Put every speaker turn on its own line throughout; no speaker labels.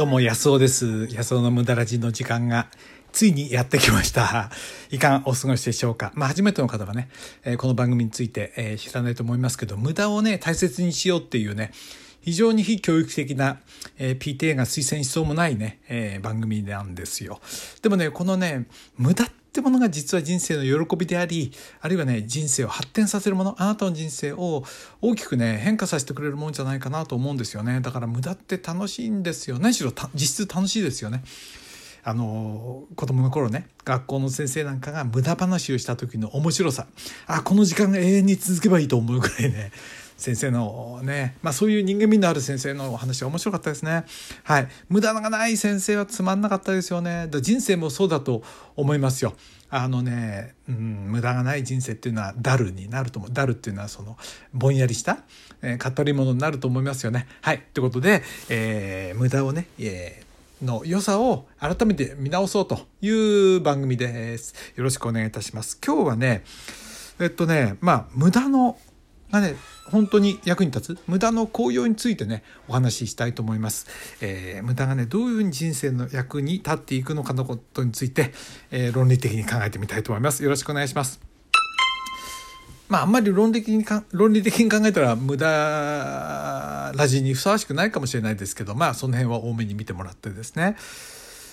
どうも、安尾です。安尾の無駄ラジの時間が、ついにやってきました。いかがお過ごしでしょうか。まあ、初めての方はね、えーこの番組について、えー知らないと思いますけど、無駄をね、大切にしようっていうね、非常に非教育的な、えー PTA が推薦しそうもないね、えー番組なんですよ。でもね、このね、無駄っってものが実は人生の喜びであり、あるいはね、人生を発展させるもの、あなたの人生を大きくね、変化させてくれるもんじゃないかなと思うんですよね。だから無駄って楽しいんですよ。何しろ実質楽しいですよね。あの子供の頃ね学校の先生なんかが無駄話をした時の面白さあこの時間が永遠に続けばいいと思うぐらいね先生のね、まあ、そういう人間味のある先生のお話は面白かったですね。はい。無駄がない先生はつまんなかったですよね。だ人生もそうだと思いますよ。あのね、うん、無駄がない人生っていうのはダルになると思う。ダルっていうのはそのぼんやりした、えー語り物になると思いますよね。はい。ということで、えー無駄をね、えーの良さを改めて見直そうという番組です。よろしくお願いいたします。今日はね、えっとね、まあ、無駄の、がね、本当に役に立つ無駄の効用についてね、お話ししたいと思います。えー無駄がね、どういうふうに人生の役に立っていくのかのことについて、えー論理的に考えてみたいと思います。よろしくお願いします。まあ、あんまり論理的にか、論理的に考えたら無駄ラジにふさわしくないかもしれないですけど、まあ、その辺は多めに見てもらってですね。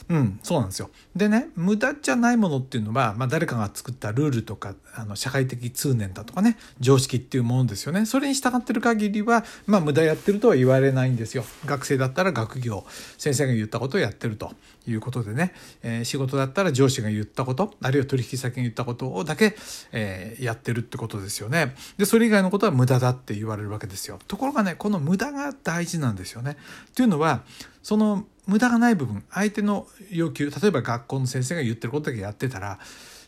うん、そうなんですよ。でね、無駄じゃないものっていうのは、まあ、誰かが作ったルールとか、あの、社会的通念だとかね、常識っていうものですよね。それに従ってる限りは、まあ、無駄やってるとは言われないんですよ。学生だったら学業、先生が言ったことをやってるということでね、えー仕事だったら上司が言ったこと、あるいは取引先が言ったことをだけ、えーやってるってことですよね。で、それ以外のことは無駄だって言われるわけですよ。ところがね、この無駄が大事なんですよね。というのは、その無駄がない部分、相手の要求、例えば学校の先生が言ってることだけやってたら、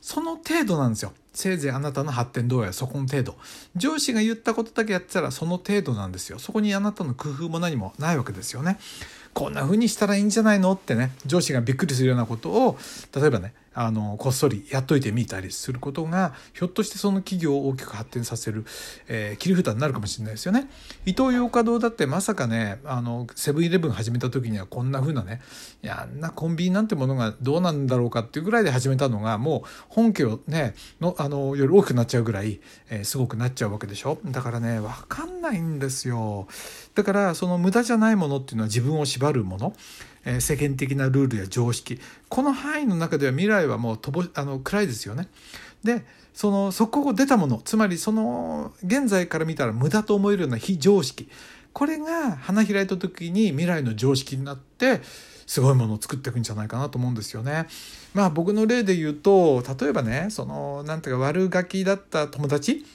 その程度なんですよ。せいぜいあなたの発展度合いはそこの程度。上司が言ったことだけやってたらその程度なんですよ。そこにあなたの工夫も何もないわけですよね。こんな風にしたらいいんじゃないの？ってね、上司がびっくりするようなことを、例えばね、あの、こっそりやっといてみたりすることが、ひょっとしてその企業を大きく発展させる、えー切り札になるかもしれないですよね。伊東洋華堂だってまさかね、あの、セブンイレブン始めた時にはこんな風なね、いや、あんなコンビニなんてものがどうなんだろうかっていうぐらいで始めたのが、もう本家をね、の、あの、より大きくなっちゃうぐらい、えーすごくなっちゃうわけでしょ。だからね、わかんないんですよ。だから、その無駄じゃないものっていうのは自分を縛るもの。え世間的なルールや常識この範囲の中では未来はもうとぼあの暗いですよね。でそのそこを出たものつまりその現在から見たら無駄と思えるような非常識これが花開いた時に未来の常識になってすごいものを作っていくんじゃないかなと思うんですよね。まあ僕の例で言うと例えばねそのなんていうか悪ガキだった友達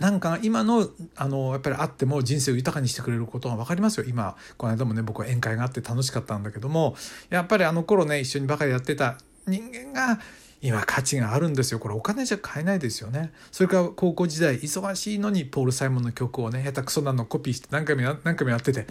なんか今のあのやっぱりあっても人生を豊かにしてくれることが分かりますよ。今この間もね僕は宴会があって楽しかったんだけどもやっぱりあの頃ね一緒にばかりやってた人間が今価値があるんですよ。これお金じゃ買えないですよね。それから高校時代忙しいのにポール・サイモンの曲をね下手くそなのコピーして何回も何回もやってて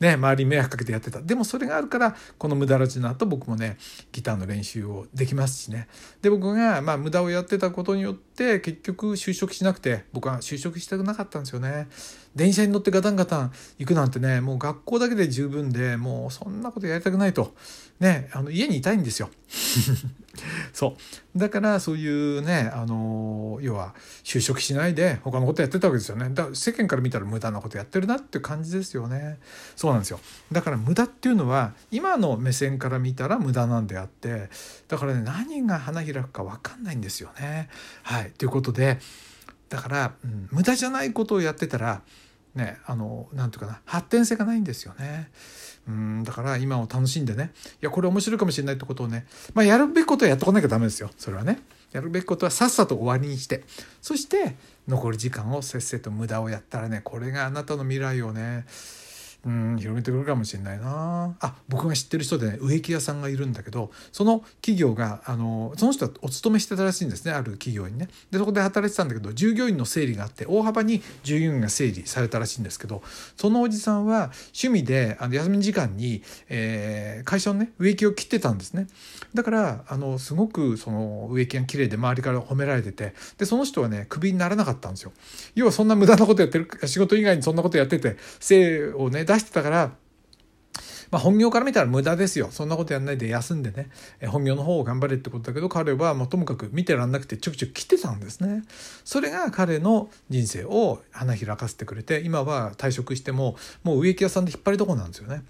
ね周りに迷惑かけてやってた。でもそれがあるからこの無駄ラジの後僕もねギターの練習をできますしね。で僕がまあ無駄をやってたことによって結局就職しなくて僕は就職したくなかったんですよね。電車に乗ってガタンガタン行くなんてねもう学校だけで十分でもうそんなことやりたくないと。ねあの家にいたいんですよ。そう。だからそういうねあの要は就職しないで他のことやってたわけですよね。だから世間から見たら無駄なことやってるなっていう感じですよね。そうなんですよ。だから無駄っていうのは今の目線から見たら無駄なんであってだからね何が花開くか分かんないんですよね。はい。ということでだから、うん、無駄じゃないことをやってたらねあのなんていうかな発展性がないんですよね。うんだから今を楽しんでねいやこれ面白いかもしれないってことをね、まあ、やるべきことはやっとかなきゃダメですよそれはね。やるべきことはさっさと終わりにしてそして残り時間をせっせと無駄をやったらねこれがあなたの未来をねうん広めてくるかもしれないな。あ僕が知ってる人でね植木屋さんがいるんだけどその企業があのその人はお勤めしてたらしいんですねある企業にね。でそこで働いてたんだけど従業員の整理があって大幅に従業員が整理されたらしいんですけどそのおじさんは趣味であの休み時間に、えー会社のね植木を切ってたんですね。だからあのすごくその植木が綺麗で周りから褒められててでその人はねクビにならなかったんですよ。要はそんな無駄なことやってる仕事以外にそんなことやってて精をね出してたからまあ、本業から見たら無駄ですよ。そんなことやんないで休んでね。本業の方を頑張れってことだけど彼はもうともかく見てらんなくてちょくちょく来てたんですね。それが彼の人生を花開かせてくれて今は退職してももう植木屋さんで引っ張りどこなんですよね。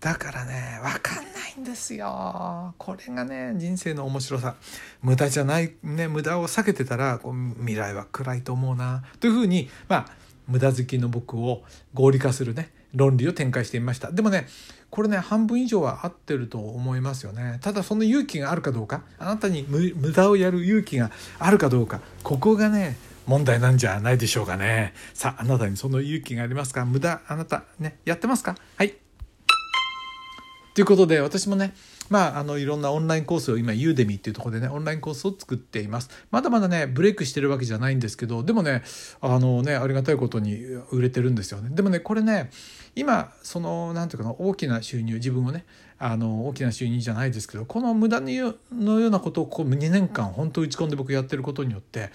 だからね分かんないんですよ。これがね人生の面白さ。無駄じゃないね無駄を避けてたらこう未来は暗いと思うな。というふうにまあ無駄好きの僕を合理化するね論理を展開してみました。でもねこれね半分以上は合ってると思いますよね。ただその勇気があるかどうかあなたに無駄をやる勇気があるかどうかここがね問題なんじゃないでしょうかね。さああなたにその勇気がありますか？無駄あなたねやってますか？はい。ということで私もねまあ、あのいろんなオンラインコースを今ユーデミっていうところでねオンラインコースを作っています。まだまだねブレイクしてるわけじゃないんですけどでもねあのねありがたいことに売れてるんですよね。でもねこれね今その何て言うかな大きな収入自分をねあの大きな収入じゃないですけどこの無駄のようなことをこう2年間本当打ち込んで僕やってることによって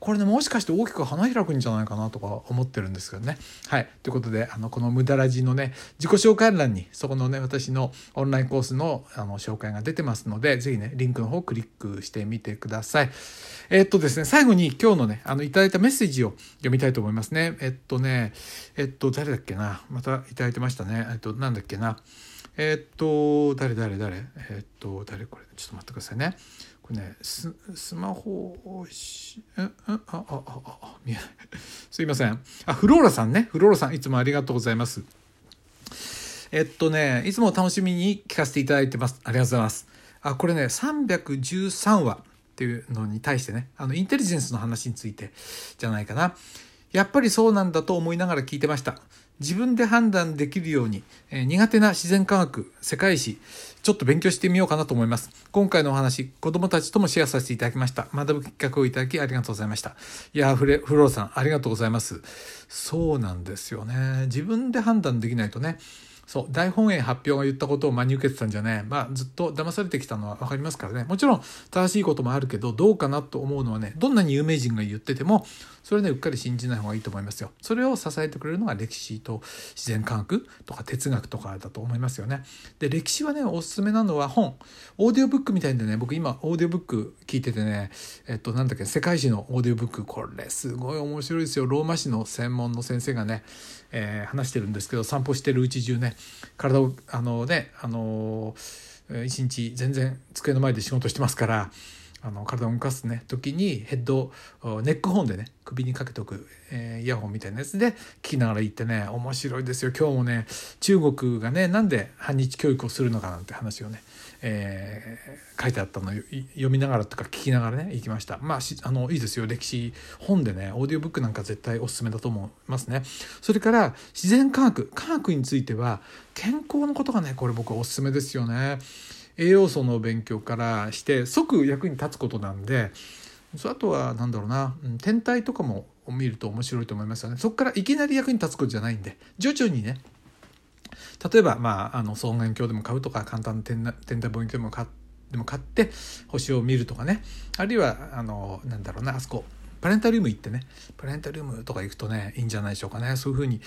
これねもしかして大きく花開くんじゃないかなとか思ってるんですけどね。はい。ということであのこの無駄ラジのね自己紹介欄にそこのね私のオンラインコースのあのの紹介が出てますので是非ねリンクの方をクリックしてみてください。えっとですね最後に今日のねあのいただいたメッセージを読みたいと思いますね。えっとねえっと誰だっけな？またいただいてましたね。えっとなんだっけな？え、っと誰誰誰？え、っと誰これ？ちょっと待ってくださいねこれねススマホをしああああ見えない すいませんあフローラさんねフローラさんいつもありがとうございますえっとねいつも楽しみに聞かせていただいてますありがとうございますあこれね313話っていうのに対してねあのインテリジェンスの話についてじゃないかなやっぱりそうなんだと思いながら聞いてました自分で判断できるように、えー、苦手な自然科学、世界史、ちょっと勉強してみようかなと思います。今回のお話、子供たちともシェアさせていただきました。学ぶきっかけをいただきありがとうございました。いやフレ、フローさん、ありがとうございます。そうなんですよね。自分で判断できないとね、そう大本営発表が言ったことを真に受けてたんじゃね。まあずっと騙されてきたのは分かりますからね。もちろん正しいこともあるけどどうかなと思うのはねどんなに有名人が言っててもそれねうっかり信じない方がいいと思いますよ。それを支えてくれるのが歴史と自然科学とか哲学とかだと思いますよね。で歴史はねおすすめなのは本。オーディオブックみたいでね僕今オーディオブック聞いててねえっとなんだっけ世界史のオーディオブック。これすごい面白いですよ。ローマ史の専門の先生がねえー、話してるんですけど散歩してるうち中ね体をあのねあの一日全然机の前で仕事してますからあの体を動かすね時にヘッドネックホンでね首にかけておく、えー、イヤホンみたいなやつで聞きながら行ってね面白いですよ。今日もね中国がねなんで反日教育をするのかなんて話をねえー、書いてあったのを読みながらとか聞きながらね行きました。まああのいいですよ。歴史本でねオーディオブックなんか絶対おすすめだと思いますね。それから自然科学。科学については健康のことがねこれ僕おすすめですよね。栄養素の勉強からして即役に立つことなんであとは何だろうな天体とかも見ると面白いと思いますよね。そこからいきなり役に立つことじゃないんで徐々にね。例えば、まあ、あの双眼鏡でも買うとか簡単な天天体望遠鏡でも買でも買って星を見るとかね。あるいはあのなんだろうなあそこプラネタリウム行ってね。プラネタリウムとか行くとねいいんじゃないでしょうかね。そういうふうに、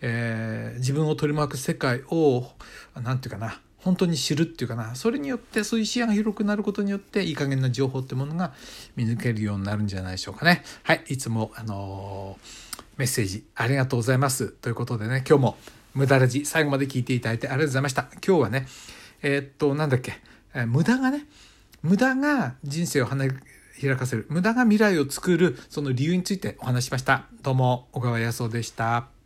えー、自分を取り巻く世界を何て言うかな本当に知るっていうかなそれによってそういう視野が広くなることによっていい加減な情報ってものが見抜けるようになるんじゃないでしょうかねはいいつもあのー、メッセージありがとうございますということでね今日も無駄ラジ最後まで聞いていただいてありがとうございました。今日はね、えー、っと、なんだっけ、えー、無駄がね、無駄が人生を花開かせる、無駄が未来を作る、その理由についてお話しました。どうも、小川康夫でした。